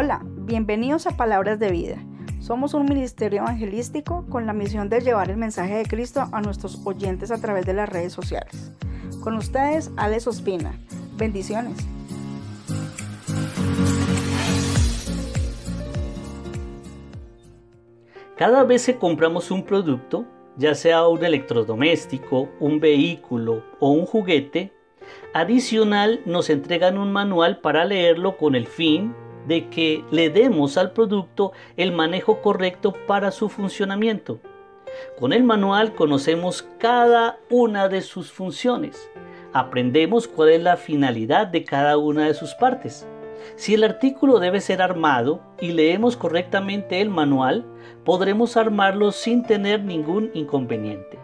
Hola, bienvenidos a Palabras de Vida. Somos un ministerio evangelístico con la misión de llevar el mensaje de Cristo a nuestros oyentes a través de las redes sociales. Con ustedes, Alex Ospina. Bendiciones. Cada vez que compramos un producto, ya sea un electrodoméstico, un vehículo o un juguete, adicional nos entregan un manual para leerlo con el fin de que le demos al producto el manejo correcto para su funcionamiento. Con el manual conocemos cada una de sus funciones, aprendemos cuál es la finalidad de cada una de sus partes. Si el artículo debe ser armado y leemos correctamente el manual, podremos armarlo sin tener ningún inconveniente.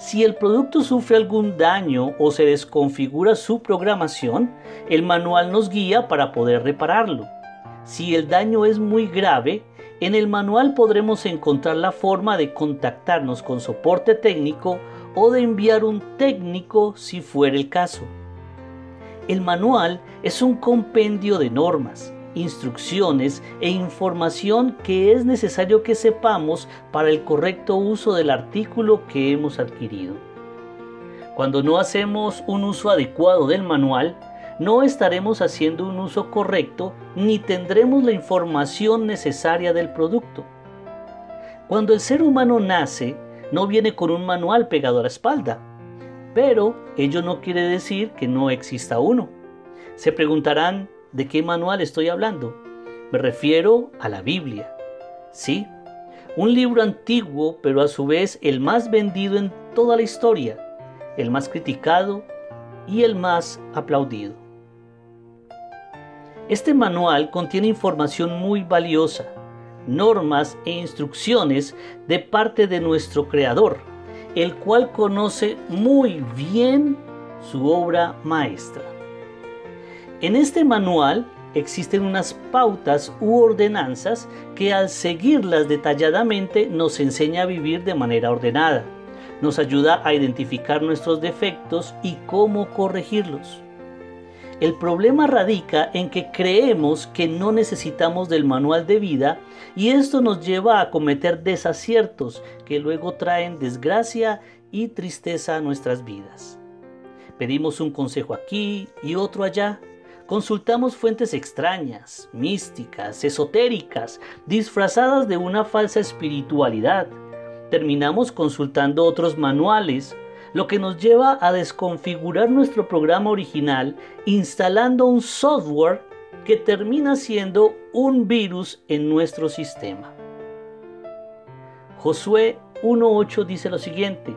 Si el producto sufre algún daño o se desconfigura su programación, el manual nos guía para poder repararlo. Si el daño es muy grave, en el manual podremos encontrar la forma de contactarnos con soporte técnico o de enviar un técnico si fuera el caso. El manual es un compendio de normas, instrucciones e información que es necesario que sepamos para el correcto uso del artículo que hemos adquirido. Cuando no hacemos un uso adecuado del manual, no estaremos haciendo un uso correcto ni tendremos la información necesaria del producto. Cuando el ser humano nace, no viene con un manual pegado a la espalda, pero ello no quiere decir que no exista uno. Se preguntarán, ¿De qué manual estoy hablando? Me refiero a la Biblia. Sí, un libro antiguo, pero a su vez el más vendido en toda la historia, el más criticado y el más aplaudido. Este manual contiene información muy valiosa, normas e instrucciones de parte de nuestro Creador, el cual conoce muy bien su obra maestra. En este manual existen unas pautas u ordenanzas que al seguirlas detalladamente nos enseña a vivir de manera ordenada, nos ayuda a identificar nuestros defectos y cómo corregirlos. El problema radica en que creemos que no necesitamos del manual de vida y esto nos lleva a cometer desaciertos que luego traen desgracia y tristeza a nuestras vidas. Pedimos un consejo aquí y otro allá Consultamos fuentes extrañas, místicas, esotéricas, disfrazadas de una falsa espiritualidad. Terminamos consultando otros manuales, lo que nos lleva a desconfigurar nuestro programa original instalando un software que termina siendo un virus en nuestro sistema. Josué 1.8 dice lo siguiente,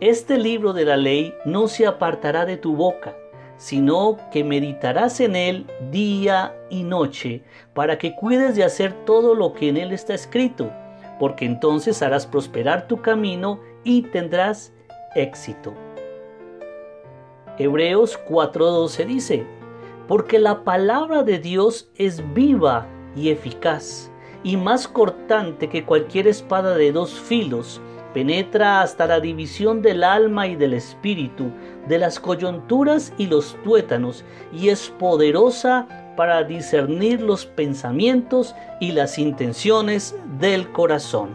Este libro de la ley no se apartará de tu boca sino que meditarás en él día y noche, para que cuides de hacer todo lo que en él está escrito, porque entonces harás prosperar tu camino y tendrás éxito. Hebreos 4:12 dice, porque la palabra de Dios es viva y eficaz, y más cortante que cualquier espada de dos filos, penetra hasta la división del alma y del espíritu, de las coyunturas y los tuétanos, y es poderosa para discernir los pensamientos y las intenciones del corazón.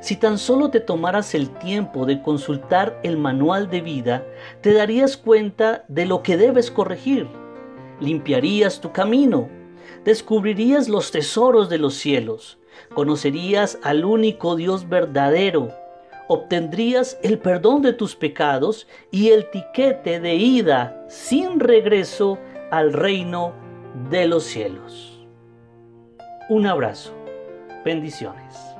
Si tan solo te tomaras el tiempo de consultar el manual de vida, te darías cuenta de lo que debes corregir. Limpiarías tu camino, descubrirías los tesoros de los cielos, conocerías al único Dios verdadero, obtendrías el perdón de tus pecados y el tiquete de ida sin regreso al reino de los cielos. Un abrazo. Bendiciones.